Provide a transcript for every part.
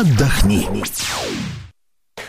отдохни.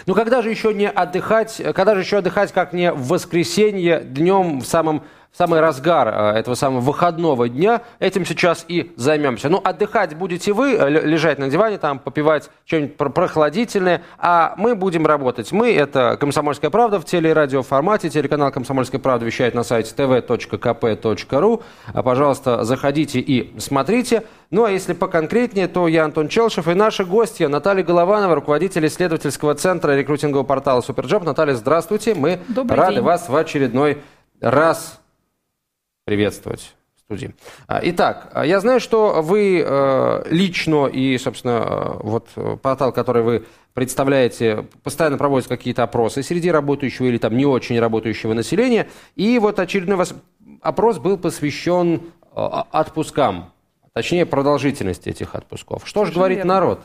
Ну когда же еще не отдыхать, когда же еще отдыхать, как не в воскресенье днем в самом в самый разгар э, этого самого выходного дня. Этим сейчас и займемся. Ну, отдыхать будете вы, э, лежать на диване, там, попивать что-нибудь прохладительное, а мы будем работать. Мы — это «Комсомольская правда» в телерадиоформате. Телеканал «Комсомольская правда» вещает на сайте tv.kp.ru. А, пожалуйста, заходите и смотрите. Ну, а если поконкретнее, то я Антон Челшев и наши гости Наталья Голованова, руководитель исследовательского центра рекрутингового портала «Superjob». Наталья, здравствуйте. Мы Добрый рады день. вас в очередной раз приветствовать в студии. А, итак, а, я знаю, что вы э, лично и, собственно, э, вот портал, который вы представляете, постоянно проводит какие-то опросы среди работающего или там не очень работающего населения. И вот очередной вас опрос был посвящен э, отпускам, точнее продолжительности этих отпусков. Что же говорит верно. народ?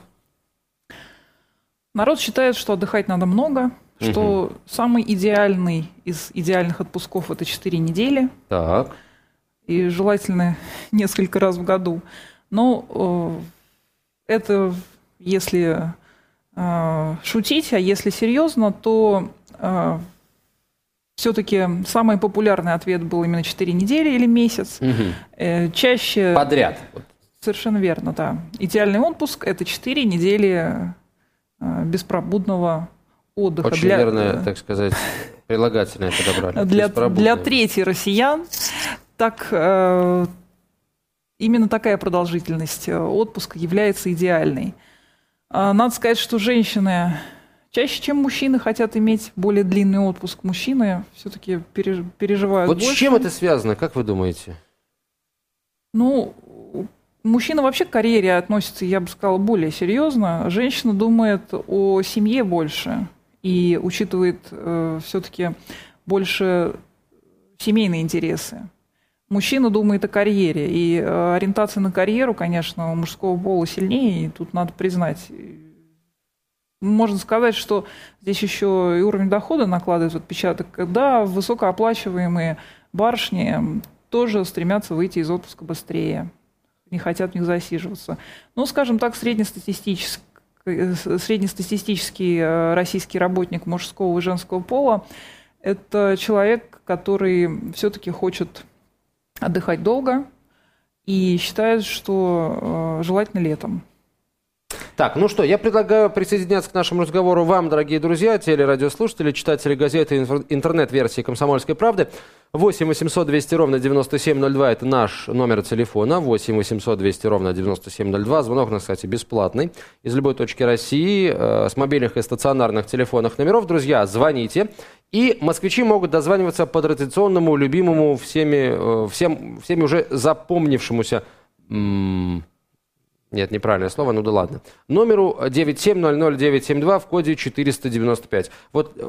Народ считает, что отдыхать надо много, что самый идеальный из идеальных отпусков это 4 недели, Так. И желательно несколько раз в году. Но э, это если э, шутить, а если серьезно, то все-таки самый популярный ответ был именно 4 недели или месяц. Э, Чаще... Подряд. Совершенно верно, да. Идеальный отпуск – это 4 недели э, беспробудного отдыха. Очень для, верное, э, так сказать, прилагательное подобрали. для, для трети россиян так, э, именно такая продолжительность э, отпуска является идеальной. А, Надо сказать, что женщины чаще, чем мужчины, хотят иметь более длинный отпуск. Мужчины все-таки переживают Вот больше. с чем это связано, как вы думаете? Ну, мужчина вообще к карьере относится, я бы сказала, более серьезно. Женщина думает о семье больше и учитывает все-таки больше семейные интересы. Мужчина думает о карьере, и э, ориентация на карьеру, конечно, у мужского пола сильнее, и тут надо признать. Можно сказать, что здесь еще и уровень дохода накладывает отпечаток. Да, высокооплачиваемые барышни тоже стремятся выйти из отпуска быстрее, не хотят в них засиживаться. Ну, скажем так, среднестатистический, среднестатистический э, российский работник мужского и женского пола – это человек, который все-таки хочет отдыхать долго и считает, что э, желательно летом. Так, ну что, я предлагаю присоединяться к нашему разговору вам, дорогие друзья, телерадиослушатели, читатели газеты интернет-версии «Комсомольской правды». 8 800 200 ровно 9702 – это наш номер телефона. 8 800 200 ровно 9702. Звонок у кстати, бесплатный. Из любой точки России, э, с мобильных и стационарных телефонных номеров. Друзья, звоните. И москвичи могут дозваниваться по традиционному, любимому, всеми, э, всем, всеми уже запомнившемуся... М- нет, неправильное слово, ну да ладно. Номеру 9700972 в коде 495. Вот э,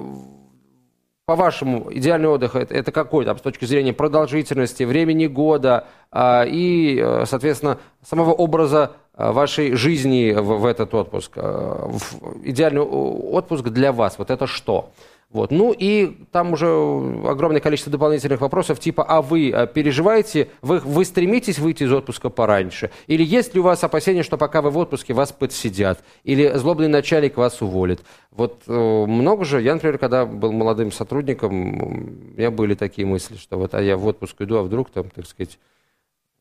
по-вашему, идеальный отдых это, это какой там с точки зрения продолжительности, времени года а, и, э, соответственно, самого образа а, вашей жизни в, в этот отпуск? А, в, идеальный отпуск для вас, вот это что? Вот. Ну и там уже огромное количество дополнительных вопросов, типа, а вы э, переживаете, вы, вы стремитесь выйти из отпуска пораньше? Или есть ли у вас опасения, что пока вы в отпуске, вас подсидят? Или злобный начальник вас уволит? Вот э, много же, я, например, когда был молодым сотрудником, у меня были такие мысли, что вот, а я в отпуск иду, а вдруг там, так сказать,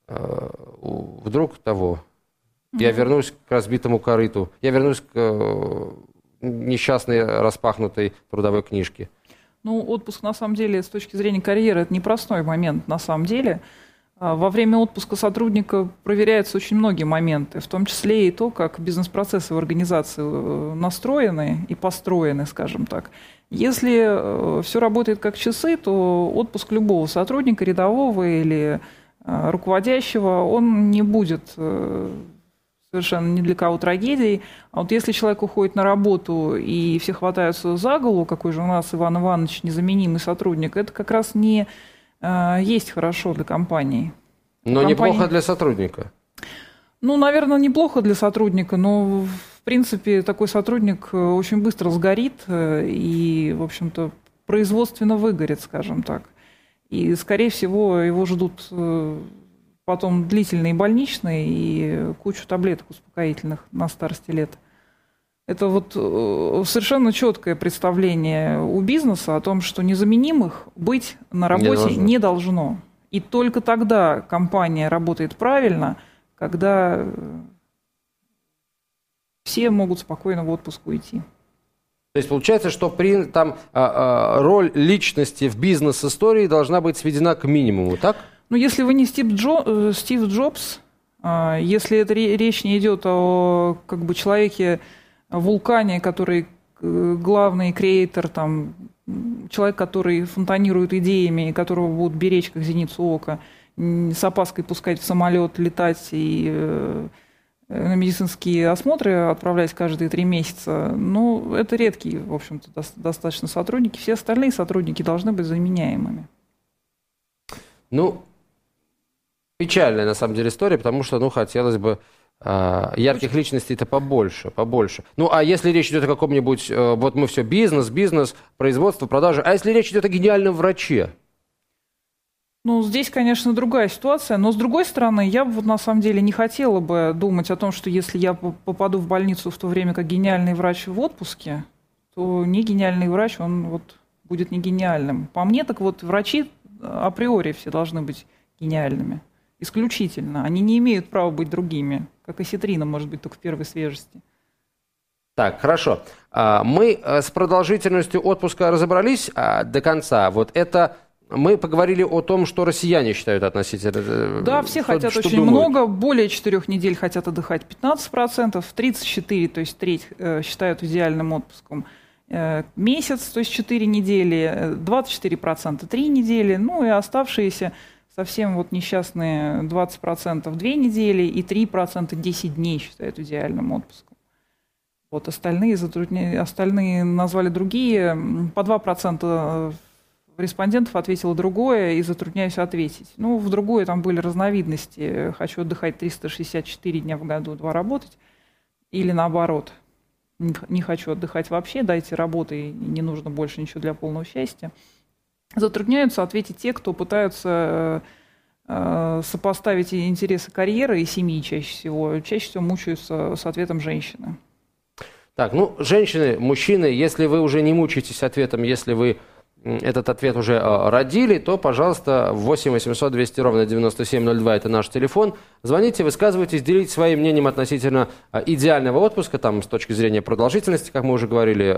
э, вдруг того, я вернусь к разбитому корыту, я вернусь к несчастной распахнутой трудовой книжки? Ну, отпуск, на самом деле, с точки зрения карьеры, это непростой момент, на самом деле. Во время отпуска сотрудника проверяются очень многие моменты, в том числе и то, как бизнес-процессы в организации настроены и построены, скажем так. Если все работает как часы, то отпуск любого сотрудника, рядового или руководящего, он не будет совершенно ни для кого трагедией. А вот если человек уходит на работу и все хватаются за голову, какой же у нас Иван Иванович незаменимый сотрудник, это как раз не э, есть хорошо для компании. Но Компания... неплохо для сотрудника. Ну, наверное, неплохо для сотрудника, но в принципе такой сотрудник очень быстро сгорит и, в общем-то, производственно выгорит, скажем так. И, скорее всего, его ждут потом длительные больничные и кучу таблеток успокоительных на старости лет. Это вот э, совершенно четкое представление у бизнеса о том, что незаменимых быть на работе не должно. Не должно. И только тогда компания работает правильно, когда э, все могут спокойно в отпуск уйти. То есть получается, что при, там, а, а, роль личности в бизнес-истории должна быть сведена к минимуму, так? Ну, если вы не Стив, Джо, э, Стив Джобс, а, если это речь не идет о как бы, человеке, вулкане, который э, главный креатор, там, человек, который фонтанирует идеями, которого будут беречь как зеницу ока, с опаской пускать в самолет, летать и э, на медицинские осмотры отправлять каждые три месяца, ну, это редкие, в общем-то, достаточно сотрудники. Все остальные сотрудники должны быть заменяемыми. Ну, печальная, на самом деле, история, потому что, ну, хотелось бы э, ярких личностей-то побольше, побольше. Ну, а если речь идет о каком-нибудь, э, вот мы все, бизнес, бизнес, производство, продажи, а если речь идет о гениальном враче? Ну, здесь, конечно, другая ситуация, но с другой стороны, я вот на самом деле не хотела бы думать о том, что если я попаду в больницу в то время, как гениальный врач в отпуске, то не гениальный врач, он вот будет не гениальным. По мне, так вот врачи априори все должны быть гениальными. Исключительно. Они не имеют права быть другими, как и ситрина может быть только в первой свежести. Так, хорошо. А, мы э, с продолжительностью отпуска разобрались а, до конца. Вот это мы поговорили о том, что россияне считают относительно. Э, да, все что, хотят что очень думают? много. Более четырех недель хотят отдыхать 15%, 34, то есть треть, э, считают идеальным отпуском. Месяц, то есть 4 недели, 24% 3 недели, ну и оставшиеся совсем вот несчастные 20% 2 недели и 3% 10 дней считают идеальным отпуском. Вот остальные, затрудня... остальные назвали другие, по 2% респондентов ответило другое и затрудняюсь ответить. Ну, в другое там были разновидности. Хочу отдыхать 364 дня в году, два работать. Или наоборот, не хочу отдыхать вообще, дайте работы, не нужно больше ничего для полного счастья. Затрудняются ответить те, кто пытаются э, сопоставить интересы карьеры и семьи чаще всего. Чаще всего мучаются с ответом женщины. Так, ну, женщины, мужчины, если вы уже не мучаетесь ответом, если вы этот ответ уже а, родили, то, пожалуйста, 8 800 200 ровно 9702 – это наш телефон. Звоните, высказывайтесь, делитесь своим мнением относительно идеального отпуска, там, с точки зрения продолжительности, как мы уже говорили,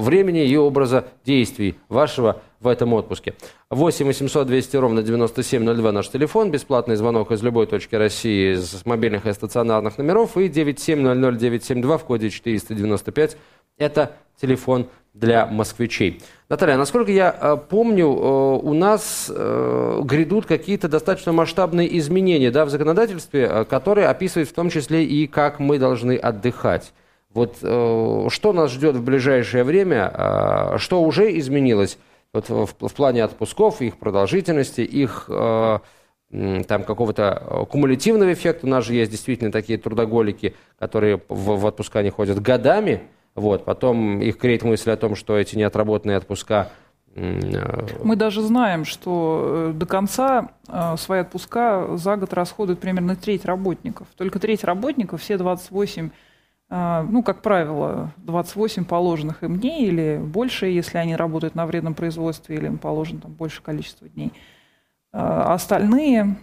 времени и образа действий вашего в этом отпуске. 8 800 200 ровно 9702 наш телефон, бесплатный звонок из любой точки России с мобильных и стационарных номеров и 9700 972 в коде 495 – это телефон для москвичей. Наталья, насколько я э, помню, э, у нас э, грядут какие-то достаточно масштабные изменения да, в законодательстве, которые описывают в том числе и как мы должны отдыхать. Вот что нас ждет в ближайшее время, что уже изменилось вот в, в плане отпусков, их продолжительности, их там какого-то кумулятивного эффекта. У нас же есть действительно такие трудоголики, которые в, в отпуска не ходят годами, вот. Потом их креет мысль о том, что эти неотработанные отпуска э, мы даже знаем, что э, до конца э, свои отпуска за год расходуют примерно треть работников. Только треть работников, все 28, ну, как правило, 28 положенных им дней или больше, если они работают на вредном производстве, или им положено там, больше количество дней. Остальные,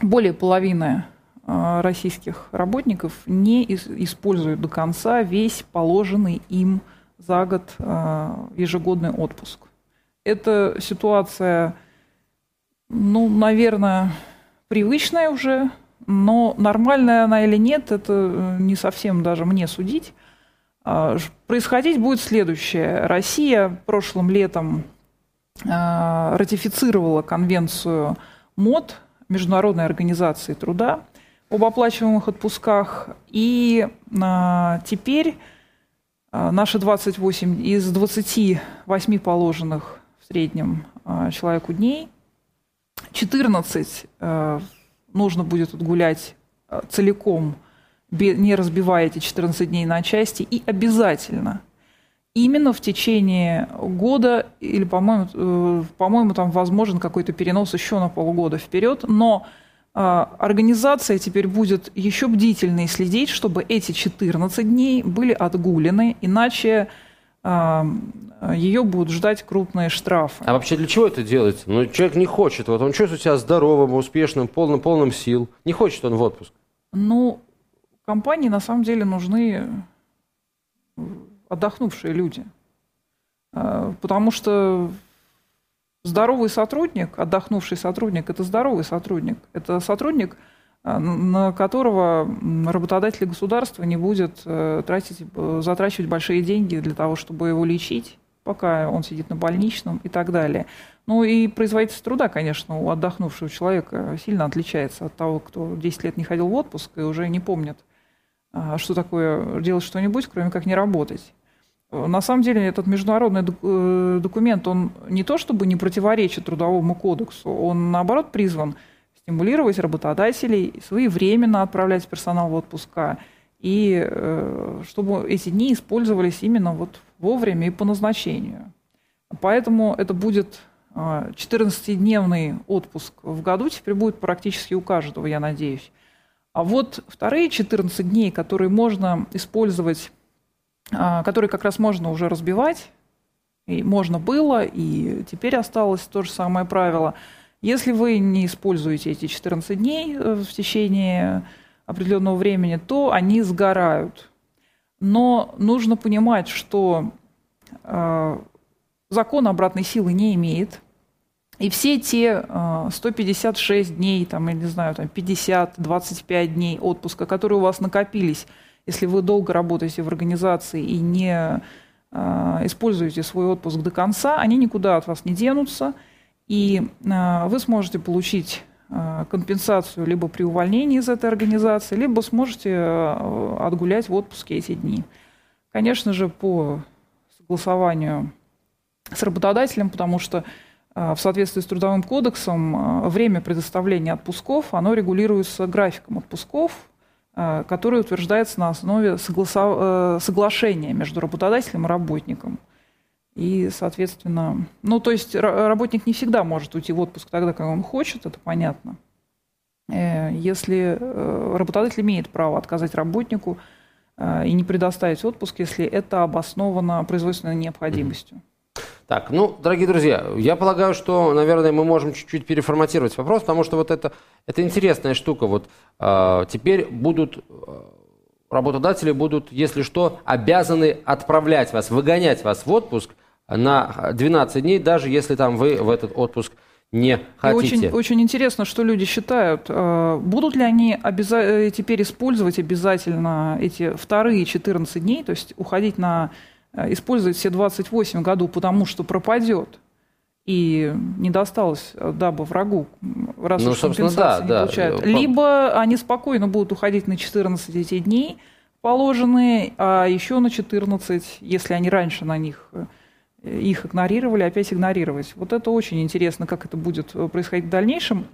более половины а, российских работников не используют до конца весь положенный им за год а, ежегодный отпуск. Эта ситуация, ну, наверное, привычная уже, но нормальная она или нет, это э, не совсем даже мне судить. А, происходить будет следующее. Россия прошлым летом ратифицировала конвенцию МОД, Международной организации труда, об оплачиваемых отпусках. И а, теперь а, наши 28 из 28 положенных в среднем а, человеку дней, 14 а, нужно будет отгулять а, целиком, не разбивая эти 14 дней на части, и обязательно. Именно в течение года, или, по-моему, э, по-моему, там возможен какой-то перенос еще на полгода вперед, но а, организация теперь будет еще бдительнее следить, чтобы эти 14 дней были отгулены, иначе ее будут ждать крупные штрафы. А вообще для чего это делается? Ну, человек не хочет. Вот он чувствует себя здоровым, успешным, полным, полным сил. Не хочет он в отпуск. Ну, компании на самом деле нужны отдохнувшие люди. А, потому что здоровый сотрудник, отдохнувший сотрудник, это здоровый сотрудник. Это сотрудник, на которого работодатель государства не будет э, тратить, э, затрачивать большие деньги для того, чтобы его лечить, пока он сидит на больничном и так далее. Ну и производительность труда, конечно, у отдохнувшего человека сильно отличается от того, кто 10 лет не ходил в отпуск и уже не помнит, а, что такое делать что-нибудь, кроме как не работать. На самом деле этот международный э, документ, он не то чтобы не противоречит Трудовому кодексу, он наоборот призван – стимулировать работодателей своевременно отправлять персонал в отпуска, и э, чтобы эти дни использовались именно вот вовремя и по назначению. Поэтому это будет 14-дневный а, отпуск в году, теперь будет практически у каждого, я надеюсь. А вот вторые 14 дней, которые можно использовать, а, которые как раз можно уже разбивать, и можно было, и теперь осталось то же самое правило – если вы не используете эти 14 дней э, в течение определенного времени, то они сгорают. Но нужно понимать, что э, закон обратной силы не имеет. И все те э, 156 дней, там, я не знаю, там 50, 25 дней отпуска, которые у вас накопились, если вы долго работаете в организации и не э, используете свой отпуск до конца, они никуда от вас не денутся – и а, вы сможете получить а, компенсацию либо при увольнении из этой организации, либо сможете а, отгулять в отпуске эти дни. Конечно же, по согласованию с работодателем, потому что в соответствии с Трудовым кодексом время предоставления отпусков, оно регулируется графиком отпусков, который утверждается на основе согласа... соглашения между работодателем и работником – и, соответственно, ну, то есть работник не всегда может уйти в отпуск тогда, когда он хочет, это понятно. Э, если э, работодатель имеет право отказать работнику э, и не предоставить отпуск, если это обосновано производственной необходимостью. Так, ну, дорогие друзья, я полагаю, что, наверное, мы можем чуть-чуть переформатировать вопрос, потому что вот это, это интересная штука. Вот э, теперь будут работодатели будут, если что, обязаны отправлять вас, выгонять вас в отпуск на 12 дней, даже если там вы в этот отпуск не хотите. И очень, очень интересно, что люди считают, э, будут ли они обяза- э, теперь использовать обязательно эти вторые 14 дней, то есть уходить на э, использовать все 28 году, потому что пропадет и не досталось дабы врагу, раз ну, уж компенсации да, не получают. Либо они спокойно будут уходить на 14 эти дней положенные, а еще на 14, если они раньше на них их игнорировали, опять игнорировать. Вот это очень интересно, как это будет э, происходить в дальнейшем.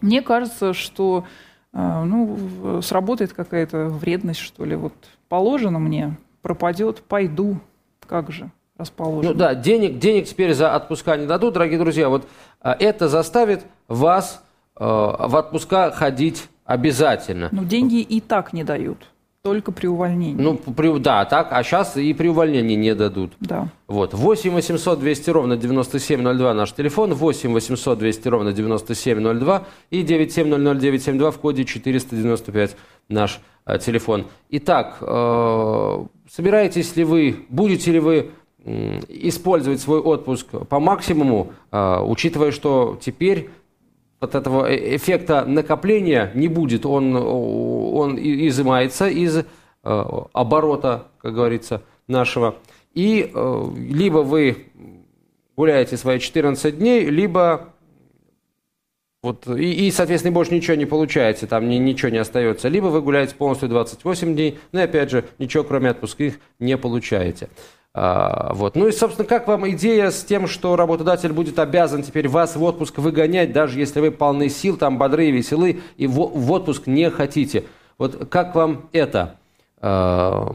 Мне кажется, что э, ну, сработает какая-то вредность, что ли. Вот положено мне, пропадет, пойду. Как же расположено. Ну да, денег, денег теперь за отпуска не дадут, дорогие друзья. Вот э, это заставит вас в отпуска ходить обязательно. Но деньги и так не дают. Только при увольнении. Ну, при, да, так, а сейчас и при увольнении не дадут. Да. Вот, 8 800 200 ровно 9702 наш телефон, 8 800 200 ровно 9702 и 9700972 в коде 495 наш э, телефон. Итак, э, собираетесь ли вы, будете ли вы использовать свой отпуск по максимуму, э, учитывая, что теперь вот этого э, эффекта накопления не будет, он, он изымается из э, оборота, как говорится, нашего. И э, либо вы гуляете свои 14 дней, либо вот, и, и, соответственно, больше ничего не получаете, там ни, ничего не остается. Либо вы гуляете полностью 28 дней, но, опять же, ничего кроме отпускных не получаете. А, вот. Ну и, собственно, как вам идея с тем, что работодатель будет обязан теперь вас в отпуск выгонять, даже если вы полны сил, там бодрые, веселы, и в, отпуск не хотите? Вот как вам это? Э,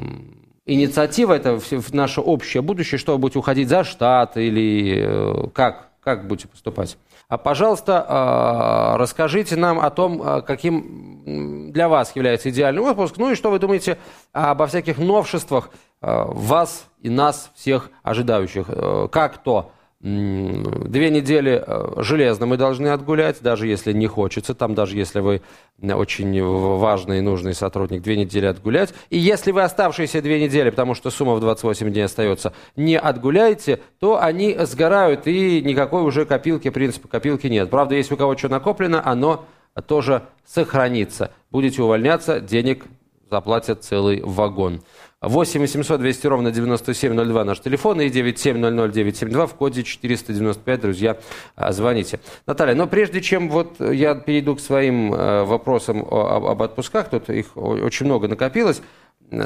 инициатива, это наше общее будущее, что вы будете уходить за штат или э, как, как будете поступать? А, пожалуйста, расскажите нам о том, каким для вас является идеальный отпуск, ну и что вы думаете обо всяких новшествах вас и нас, всех ожидающих. Как то? Две недели э, железно мы должны отгулять, даже если не хочется, там даже если вы очень важный и нужный сотрудник, две недели отгулять. И если вы оставшиеся две недели, потому что сумма в 28 дней остается, не отгуляете, то они сгорают, и никакой уже копилки, принципа копилки нет. Правда, если у кого что накоплено, оно тоже сохранится. Будете увольняться, денег заплатят целый вагон. 8 800 200 ровно 9702 наш телефон и 9700972 в коде 495, друзья, а, звоните. Наталья, но прежде чем вот я перейду к своим э, вопросам об отпусках, тут их очень много накопилось,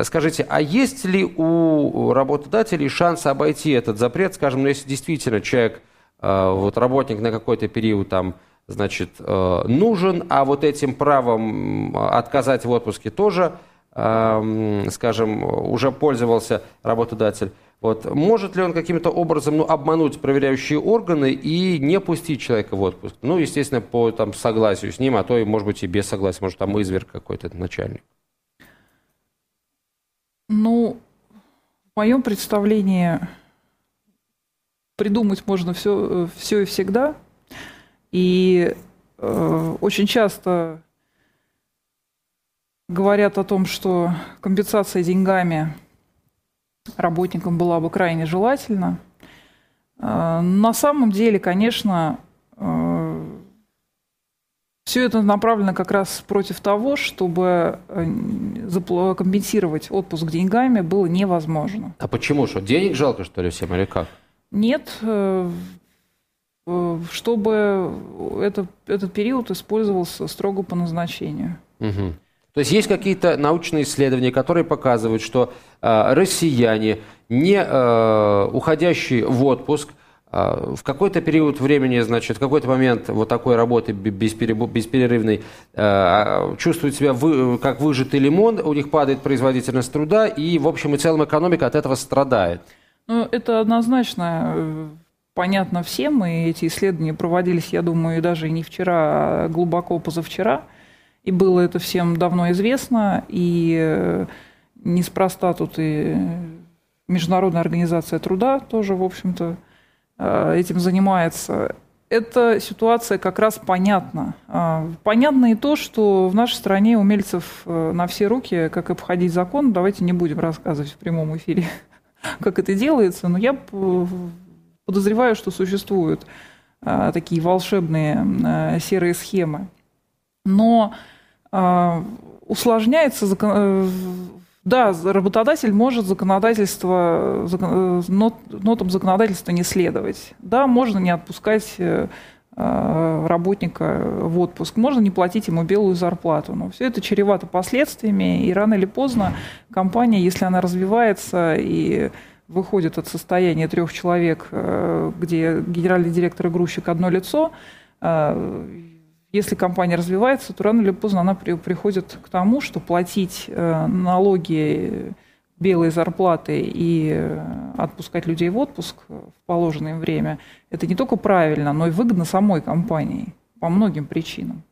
Скажите, а есть ли у работодателей шанс обойти этот запрет, скажем, ну, если действительно человек, э, вот работник на какой-то период там, значит, э, нужен, а вот этим правом отказать в отпуске тоже скажем, уже пользовался работодатель. Вот. Может ли он каким-то образом ну, обмануть проверяющие органы и не пустить человека в отпуск? Ну, естественно, по там, согласию с ним, а то, и, может быть, и без согласия. Может, там изверг какой-то начальник. Ну, в моем представлении придумать можно все, все и всегда. И э, очень часто говорят о том, что компенсация деньгами работникам была бы крайне желательна. А, на самом деле, конечно, а, все это направлено как раз против того, чтобы э, компенсировать отпуск деньгами было невозможно. А почему? Что, денег жалко, что ли, всем или как? Нет, э, э, чтобы это, этот период использовался строго по назначению. Угу. То есть есть какие-то научные исследования, которые показывают, что э, россияне, не э, уходящие в отпуск, э, в какой-то период времени, значит, в какой-то момент вот такой работы бесперерывной, э, чувствуют себя вы, как выжатый лимон, у них падает производительность труда, и, в общем и целом, экономика от этого страдает. Ну, это однозначно э, понятно всем, и эти исследования проводились, я думаю, даже не вчера, а глубоко позавчера – и было это всем давно известно, и э, неспроста тут и Международная организация труда тоже, в общем-то, э, этим занимается. Эта ситуация как раз понятна. А, понятно и то, что в нашей стране умельцев э, на все руки, как обходить закон, давайте не будем рассказывать в прямом эфире, как это делается, но я подозреваю, что существуют такие волшебные серые схемы. Но усложняется э, да, работодатель может законодательство, э, нот, нотам законодательства не следовать. Да, можно не отпускать э, работника в отпуск, можно не платить ему белую зарплату. Но все это чревато последствиями, и рано или поздно компания, если она развивается и выходит от состояния трех человек, где генеральный директор и грузчик одно лицо, если компания развивается, то рано или поздно она при, приходит к тому, что платить э, налоги, белые зарплаты и э, отпускать людей в отпуск в положенное время, это не только правильно, но и выгодно самой компании по многим причинам.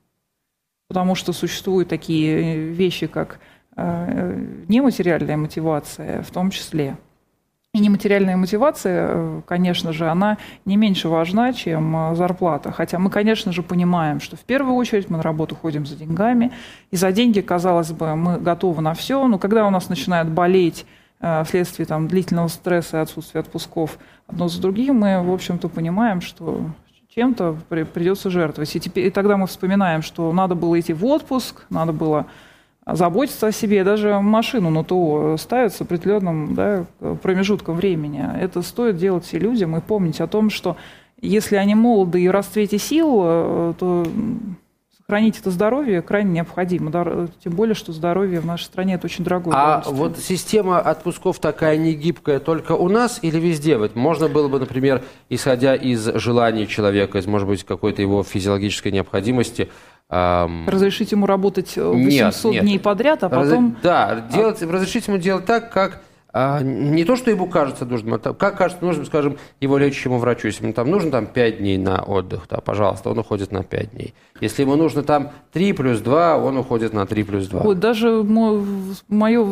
Потому что существуют такие вещи, как э, нематериальная мотивация в том числе – и нематериальная мотивация, э, конечно же, она не меньше важна, чем э, зарплата. Хотя мы, конечно же, понимаем, что в первую очередь мы на работу ходим за деньгами. И за деньги, казалось бы, мы готовы на все. Но когда у нас начинает болеть э, вследствие там, длительного стресса и отсутствия отпусков одно за другим, мы, в общем-то, понимаем, что чем-то придется жертвовать. И, теперь, и тогда мы вспоминаем, что надо было идти в отпуск, надо было заботиться о себе, даже машину на ТО ставят с определенным да, промежутком времени. Это стоит делать все людям и помнить о том, что если они молоды и в расцвете сил, э, то сохранить это здоровье крайне необходимо. Тем более, что здоровье в нашей стране это очень дорогое. А вот система отпусков такая негибкая только у нас или везде? Вот можно было бы, например, исходя из желаний человека, из, может быть, какой-то его физиологической необходимости. Разрешить ему работать 800 нет, нет. дней подряд, а потом... Раз... Да, делать, а... разрешить ему делать так, как а, не то, что ему кажется нужным, а как кажется нужным, скажем, его лечащему врачу. Если ему там нужно там 5 дней на отдых, да, пожалуйста, он уходит на 5 дней. Если ему нужно там 3 плюс 2, он уходит на 3 плюс 2. Вот даже мое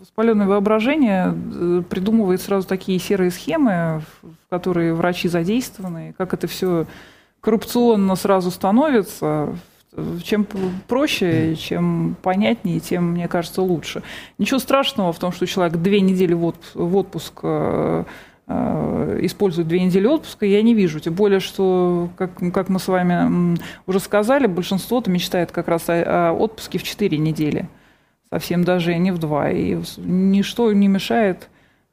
воспаленное воображение э, придумывает сразу такие серые схемы, в которые врачи задействованы, как это все коррупционно сразу становится, чем проще, чем понятнее, тем, мне кажется, лучше. Ничего страшного в том, что человек две недели в отпуск э, э, использует две недели отпуска, я не вижу. Тем более, что, как, как мы с вами уже сказали, большинство-то мечтает как раз о, о отпуске в четыре недели. Совсем даже не в два. И ничто не мешает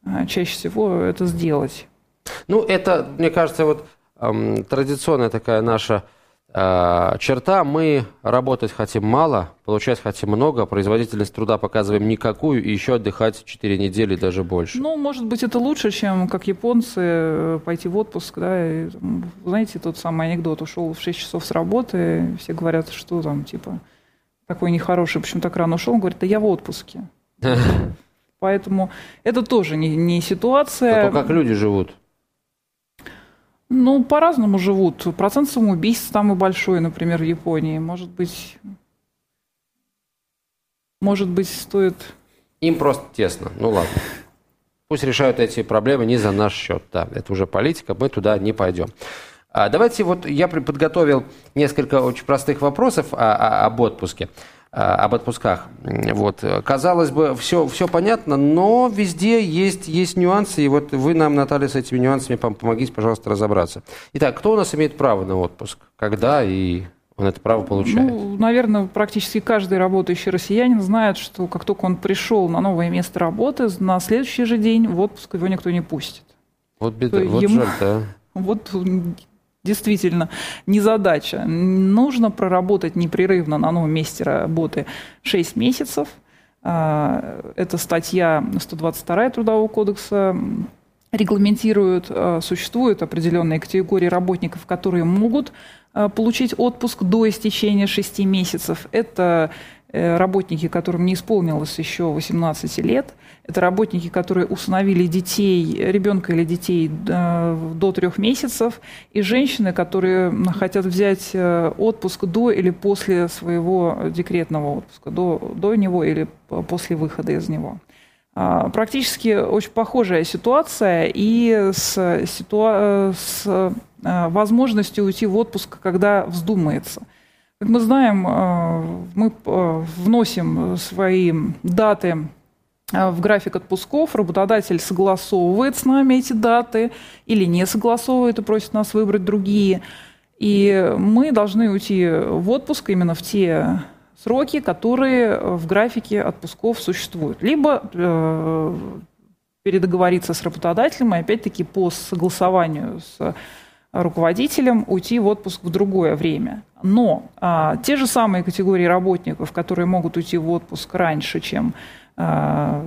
э, чаще всего это сделать. Ну, это, мне кажется, вот эм, традиционная такая наша черта, мы работать хотим мало, получать хотим много, производительность труда показываем никакую, и еще отдыхать 4 недели, даже больше. Ну, может быть, это лучше, чем, как японцы, э, пойти в отпуск, да, и, знаете, тот самый анекдот, ушел в 6 часов с работы, все говорят, что там, типа, такой нехороший, почему так рано ушел, он говорит, да я в отпуске. Поэтому это тоже не, не ситуация. А то, как люди живут. Ну, по-разному живут. Процент самоубийств самый большой, например, в Японии. Может быть, может быть, стоит... Им просто тесно. Ну ладно. Пусть решают эти проблемы не за наш счет. Да, это уже политика, мы туда не пойдем. А давайте вот я подготовил несколько очень простых вопросов о, о, об отпуске. Э, об отпусках. Вот. Казалось бы, все, все понятно, но везде есть, есть нюансы, и вот вы нам, Наталья, с этими нюансами помогите, пожалуйста, разобраться. Итак, кто у нас имеет право на отпуск? Когда и он это право получает? Ну, наверное, практически каждый работающий россиянин знает, что как только он пришел на новое место работы, на следующий же день в отпуск его никто не пустит. Вот беда, вот ему... жаль, да. Вот действительно не задача. Нужно проработать непрерывно на новом месте работы 6 месяцев. А, это статья 122 Трудового кодекса регламентирует, а, существуют определенные категории работников, которые могут а, получить отпуск до истечения 6 месяцев. Это работники, которым не исполнилось еще 18 лет. Это работники, которые установили детей, ребенка или детей э, до трех месяцев. И женщины, которые хотят взять э, отпуск до или после своего декретного отпуска, до, до него или после выхода из него. А, практически очень похожая ситуация и с, ситуа- с возможностью уйти в отпуск, когда вздумается – как мы знаем, э, мы э, вносим свои даты э, в график отпусков, работодатель согласовывает с нами эти даты или не согласовывает и просит нас выбрать другие. И мы должны уйти в отпуск именно в те сроки, которые в графике отпусков существуют. Либо передоговориться с работодателем, и опять-таки по согласованию с руководителем уйти в отпуск в другое время. Но а, те же самые категории работников, которые могут уйти в отпуск раньше, чем а,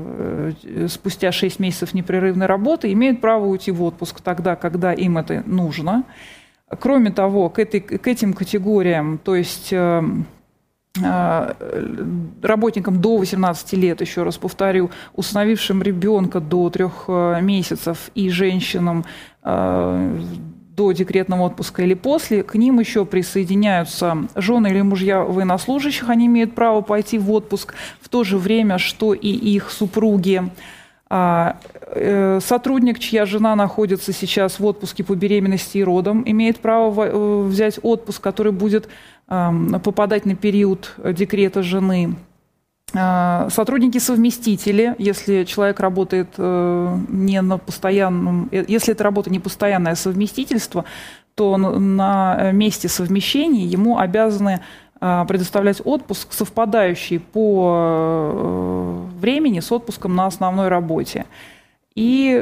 э, спустя 6 месяцев непрерывной работы, имеют право уйти в отпуск тогда, когда им это нужно. Кроме того, к, этой, к этим категориям, то есть э, а, работникам до 18 лет, еще раз повторю, установившим ребенка до трех э, месяцев и женщинам до декретного отпуска или после, к ним еще присоединяются жены или мужья военнослужащих, они имеют право пойти в отпуск в то же время, что и их супруги. А, э, сотрудник, чья жена находится сейчас в отпуске по беременности и родам, имеет право э, взять отпуск, который будет попадать на период декрета жены. А, сотрудники-совместители, если человек работает э, не на постоянном, э, если эта работа не постоянное совместительство, то на месте совмещения ему обязаны а, предоставлять отпуск, совпадающий по э, времени с отпуском на основной работе. И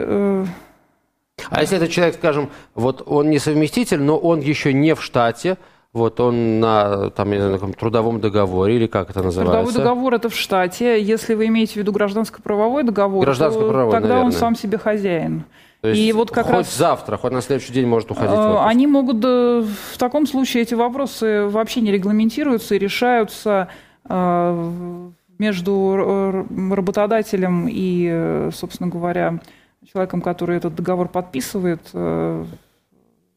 а если этот человек, скажем, вот он не совместитель, но он еще не в штате, вот он на, там, на каком трудовом договоре, или как это называется? Трудовой договор это в штате. Если вы имеете в виду гражданско-правовой договор, Гражданско-правовой, то тогда наверное. он сам себе хозяин. То есть и вот как хоть раз, завтра, хоть на следующий день может уходить в отпуск. Они могут, в таком случае эти вопросы вообще не регламентируются и решаются э, между работодателем и, собственно говоря, человеком, который этот договор подписывает,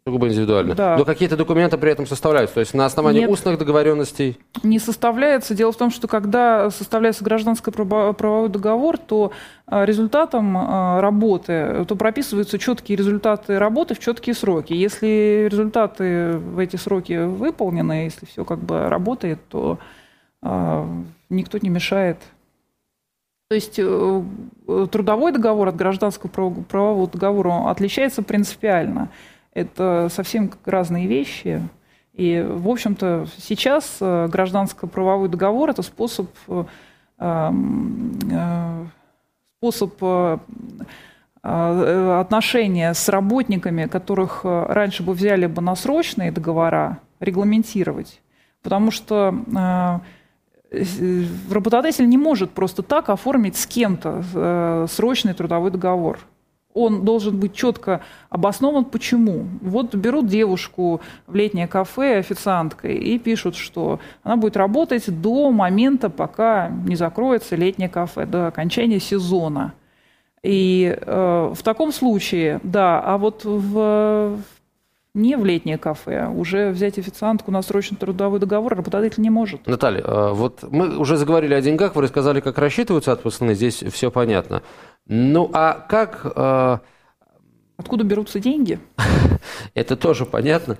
Сугубо индивидуально. Да. Но какие-то документы при этом составляются? То есть на основании Нет, устных договоренностей? Не составляется. Дело в том, что когда составляется гражданский правовой договор, то а, результатом а, работы, то прописываются четкие результаты работы в четкие сроки. Если результаты в эти сроки выполнены, если все как бы работает, то а, никто не мешает то есть э, трудовой договор от гражданского правового договора отличается принципиально. Это совсем разные вещи. И, в общем-то, сейчас э, гражданско-правовой договор – это способ, э, э, способ отношения с работниками, которых раньше бы взяли бы на срочные договора, регламентировать. Потому что работодатель не может просто так оформить с кем-то срочный трудовой договор он должен быть четко обоснован, почему. Вот берут девушку в летнее кафе официанткой и пишут, что она будет работать до момента, пока не закроется летнее кафе, до окончания сезона. И э, в таком случае, да, а вот в, не в летнее кафе, уже взять официантку на срочный трудовой договор работодатель не может. Наталья, э, вот мы уже заговорили о деньгах, вы рассказали, как рассчитываются отпускные, здесь все понятно. Ну, а как... Э... Откуда берутся деньги? Это тоже понятно.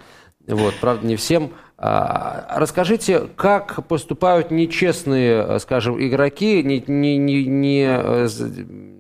Вот, правда, не всем. А, расскажите, как поступают нечестные, скажем, игроки, не, не, не, не, э,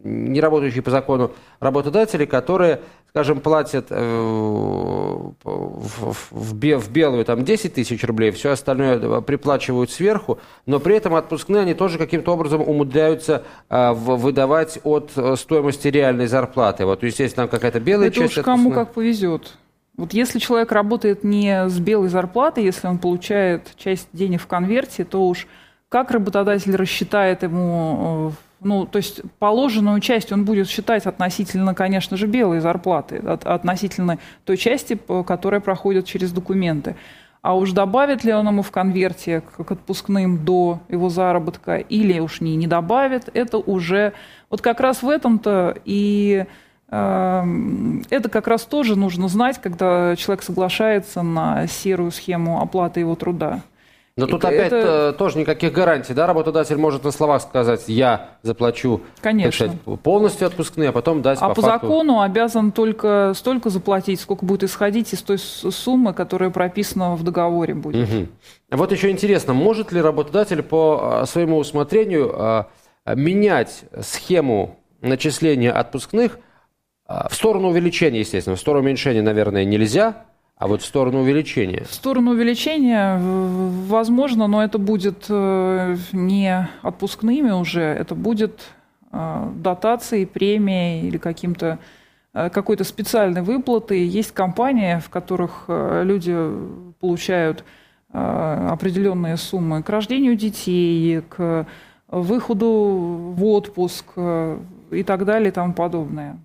не работающие по закону работодатели, которые скажем, платят э, в, в, в белую там 10 тысяч рублей, все остальное э, приплачивают сверху, но при этом отпускные они тоже каким-то образом умудряются э, выдавать от стоимости реальной зарплаты. Вот, естественно, там какая-то белая Это часть. Это уж кому как повезет. Вот если человек работает не с белой зарплатой, если он получает часть денег в конверте, то уж как работодатель рассчитает ему ну, то есть положенную часть он будет считать относительно, конечно же, белой зарплаты, относительно той части, которая проходит через документы. А уж добавит ли он ему в конверте к отпускным до его заработка или уж не, не добавит, это уже... Вот как раз в этом-то и э, это как раз тоже нужно знать, когда человек соглашается на серую схему оплаты его труда. Но тут это... опять э, тоже никаких гарантий, да? Работодатель может на словах сказать, я заплачу Конечно. Сказать, полностью отпускные, а потом дать а по, по факту... закону обязан только столько заплатить, сколько будет исходить из той суммы, которая прописана в договоре будет. Угу. Вот еще интересно, может ли работодатель по а, своему усмотрению а, менять схему начисления отпускных в сторону увеличения, естественно, в сторону уменьшения, наверное, нельзя, а вот в сторону увеличения? В сторону увеличения возможно, но это будет э, не отпускными уже, это будет э, дотацией, премией или каким-то э, какой-то специальной выплаты. Есть компании, в которых люди получают определенные суммы к рождению детей, к выходу в отпуск и так далее и тому подобное.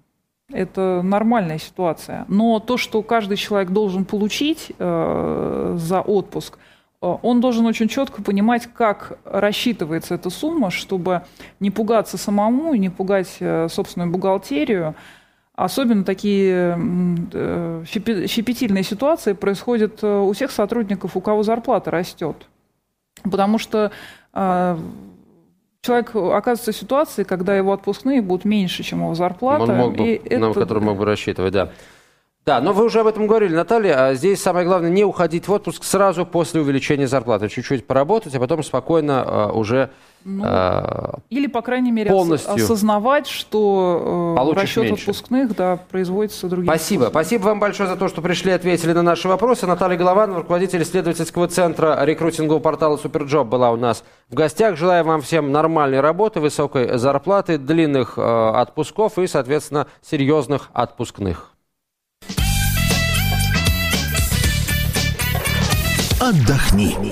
Это нормальная ситуация. Но то, что каждый человек должен получить э, за отпуск, э, он должен очень четко понимать, как рассчитывается эта сумма, чтобы не пугаться самому и не пугать э, собственную бухгалтерию. Особенно такие э, щепетильные ситуации происходят у всех сотрудников, у кого зарплата растет. Потому что человек оказывается в ситуации, когда его отпускные будут меньше, чем его зарплата. Он мог бы, и на это... который мог бы рассчитывать, да. Да, но вы уже об этом говорили, Наталья. А здесь самое главное не уходить в отпуск сразу после увеличения зарплаты. Чуть-чуть поработать, а потом спокойно а, уже ну, а, или, по крайней мере, полностью осознавать, что э, расчет меньше. отпускных да, производится другим Спасибо. Способом. Спасибо вам большое за то, что пришли и ответили на наши вопросы. Наталья Голованова, руководитель исследовательского центра рекрутингового портала Суперджоb была у нас в гостях. Желаю вам всем нормальной работы, высокой зарплаты, длинных э, отпусков и, соответственно, серьезных отпускных. Отдохни.